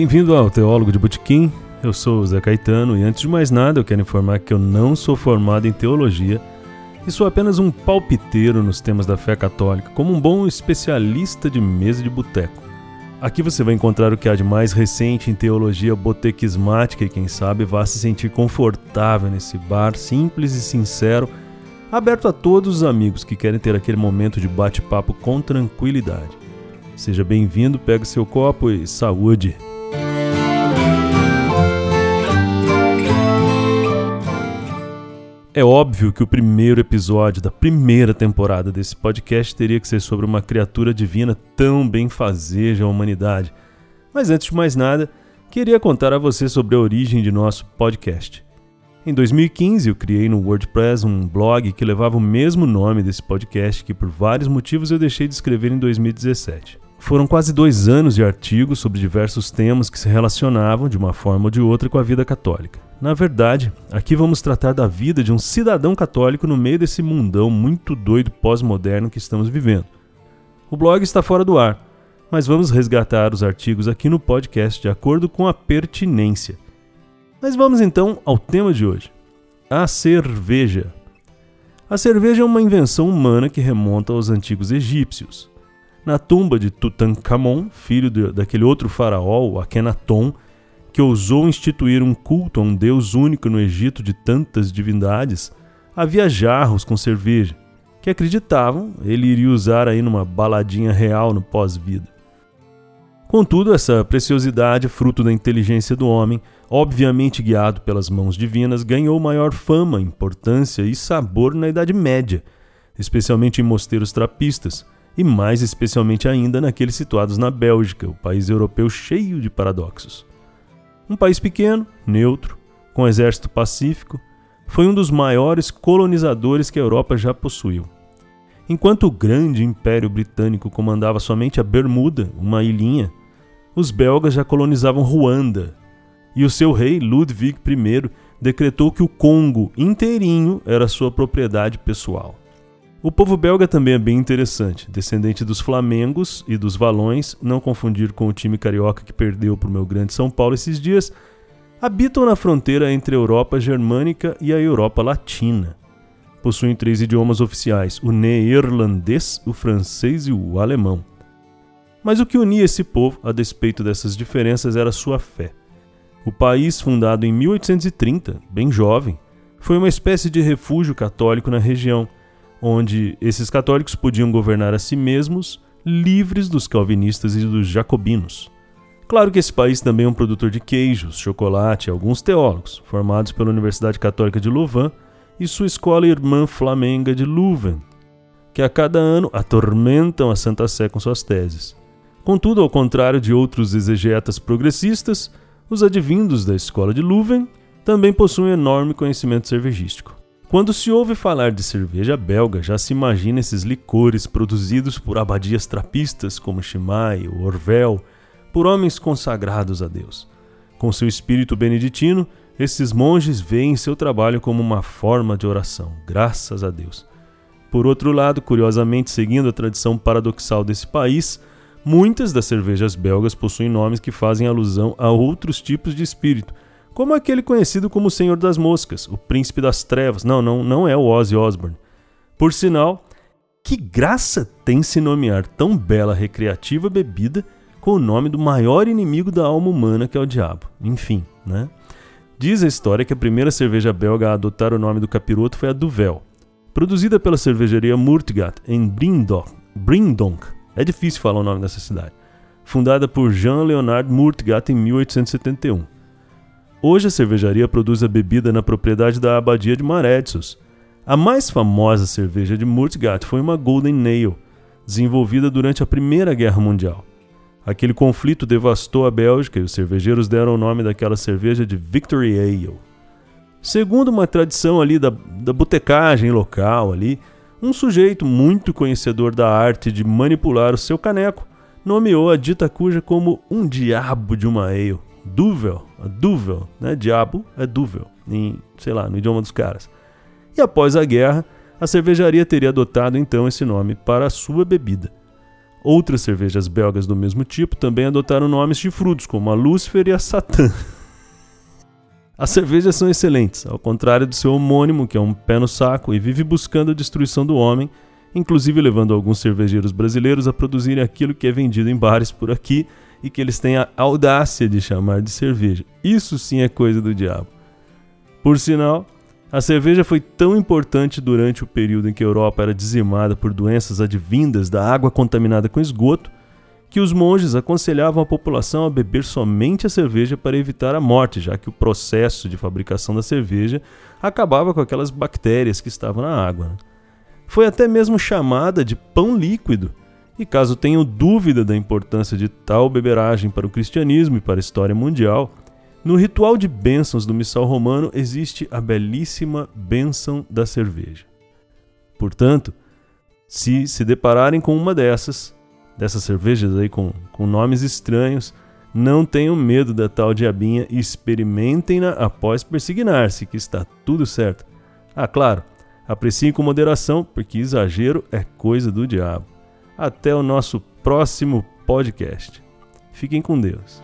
Bem-vindo ao Teólogo de Botequim. Eu sou o Zé Caetano e antes de mais nada eu quero informar que eu não sou formado em teologia e sou apenas um palpiteiro nos temas da fé católica, como um bom especialista de mesa de boteco. Aqui você vai encontrar o que há de mais recente em teologia botequismática e quem sabe vá se sentir confortável nesse bar simples e sincero, aberto a todos os amigos que querem ter aquele momento de bate-papo com tranquilidade. Seja bem-vindo, pegue seu copo e saúde! É óbvio que o primeiro episódio da primeira temporada desse podcast teria que ser sobre uma criatura divina tão benfazeja à humanidade. Mas antes de mais nada, queria contar a você sobre a origem de nosso podcast. Em 2015, eu criei no WordPress um blog que levava o mesmo nome desse podcast, que por vários motivos eu deixei de escrever em 2017. Foram quase dois anos de artigos sobre diversos temas que se relacionavam, de uma forma ou de outra, com a vida católica. Na verdade, aqui vamos tratar da vida de um cidadão católico no meio desse mundão muito doido pós-moderno que estamos vivendo. O blog está fora do ar, mas vamos resgatar os artigos aqui no podcast de acordo com a pertinência. Mas vamos então ao tema de hoje: a cerveja. A cerveja é uma invenção humana que remonta aos antigos egípcios. Na tumba de Tutankhamon, filho de, daquele outro faraó, Akhenaton, que ousou instituir um culto a um deus único no Egito de tantas divindades, havia jarros com cerveja, que acreditavam ele iria usar aí numa baladinha real no pós-vida. Contudo, essa preciosidade, fruto da inteligência do homem, obviamente guiado pelas mãos divinas, ganhou maior fama, importância e sabor na Idade Média, especialmente em mosteiros trapistas, e mais especialmente ainda naqueles situados na Bélgica, o país europeu cheio de paradoxos. Um país pequeno, neutro, com exército pacífico, foi um dos maiores colonizadores que a Europa já possuiu. Enquanto o grande Império Britânico comandava somente a Bermuda, uma ilhinha, os belgas já colonizavam Ruanda, e o seu rei Ludwig I decretou que o Congo inteirinho era sua propriedade pessoal. O povo belga também é bem interessante, descendente dos Flamengos e dos Valões, não confundir com o time carioca que perdeu para o meu grande São Paulo esses dias, habitam na fronteira entre a Europa germânica e a Europa latina. Possuem três idiomas oficiais: o neerlandês, o francês e o alemão. Mas o que unia esse povo, a despeito dessas diferenças, era sua fé. O país, fundado em 1830, bem jovem, foi uma espécie de refúgio católico na região onde esses católicos podiam governar a si mesmos, livres dos calvinistas e dos jacobinos. Claro que esse país também é um produtor de queijos, chocolate e alguns teólogos, formados pela Universidade Católica de Louvain e sua escola irmã flamenga de Leuven, que a cada ano atormentam a Santa Sé com suas teses. Contudo, ao contrário de outros exegetas progressistas, os advindos da escola de Leuven também possuem enorme conhecimento cervejístico. Quando se ouve falar de cerveja belga, já se imagina esses licores produzidos por abadias trapistas como Chimay ou Orvel, por homens consagrados a Deus. Com seu espírito beneditino, esses monges veem seu trabalho como uma forma de oração, graças a Deus. Por outro lado, curiosamente, seguindo a tradição paradoxal desse país, muitas das cervejas belgas possuem nomes que fazem alusão a outros tipos de espírito, como aquele conhecido como o Senhor das Moscas, o Príncipe das Trevas. Não, não, não é o Ozzy Osbourne. Por sinal, que graça tem se nomear tão bela recreativa bebida com o nome do maior inimigo da alma humana, que é o diabo. Enfim, né? Diz a história que a primeira cerveja belga a adotar o nome do capiroto foi a Duvel, produzida pela cervejaria Murtgat em Brindonk. Brindonk. É difícil falar o nome dessa cidade. Fundada por Jean Leonard Murtgat em 1871. Hoje a cervejaria produz a bebida na propriedade da abadia de Maretsos. A mais famosa cerveja de Murtgat foi uma Golden Nail, desenvolvida durante a Primeira Guerra Mundial. Aquele conflito devastou a Bélgica e os cervejeiros deram o nome daquela cerveja de Victory Ale. Segundo uma tradição ali da, da botecagem local ali, um sujeito muito conhecedor da arte de manipular o seu caneco nomeou a dita cuja como um diabo de uma ale. Duvel, Duvel, né? Diabo é Duvel, em, sei lá, no idioma dos caras. E após a guerra, a cervejaria teria adotado então esse nome para a sua bebida. Outras cervejas belgas do mesmo tipo também adotaram nomes de frutos, como a Lúcifer e a Satã. As cervejas são excelentes, ao contrário do seu homônimo, que é um pé no saco e vive buscando a destruição do homem, inclusive levando alguns cervejeiros brasileiros a produzirem aquilo que é vendido em bares por aqui e que eles têm a audácia de chamar de cerveja. Isso sim é coisa do diabo. Por sinal, a cerveja foi tão importante durante o período em que a Europa era dizimada por doenças advindas da água contaminada com esgoto, que os monges aconselhavam a população a beber somente a cerveja para evitar a morte, já que o processo de fabricação da cerveja acabava com aquelas bactérias que estavam na água. Né? Foi até mesmo chamada de pão líquido. E caso tenham dúvida da importância de tal beberagem para o cristianismo e para a história mundial, no ritual de bênçãos do missal romano existe a belíssima bênção da cerveja. Portanto, se se depararem com uma dessas, dessas cervejas aí com, com nomes estranhos, não tenham medo da tal diabinha e experimentem-na após persignar-se, que está tudo certo. Ah, claro, apreciem com moderação, porque exagero é coisa do diabo. Até o nosso próximo podcast. Fiquem com Deus.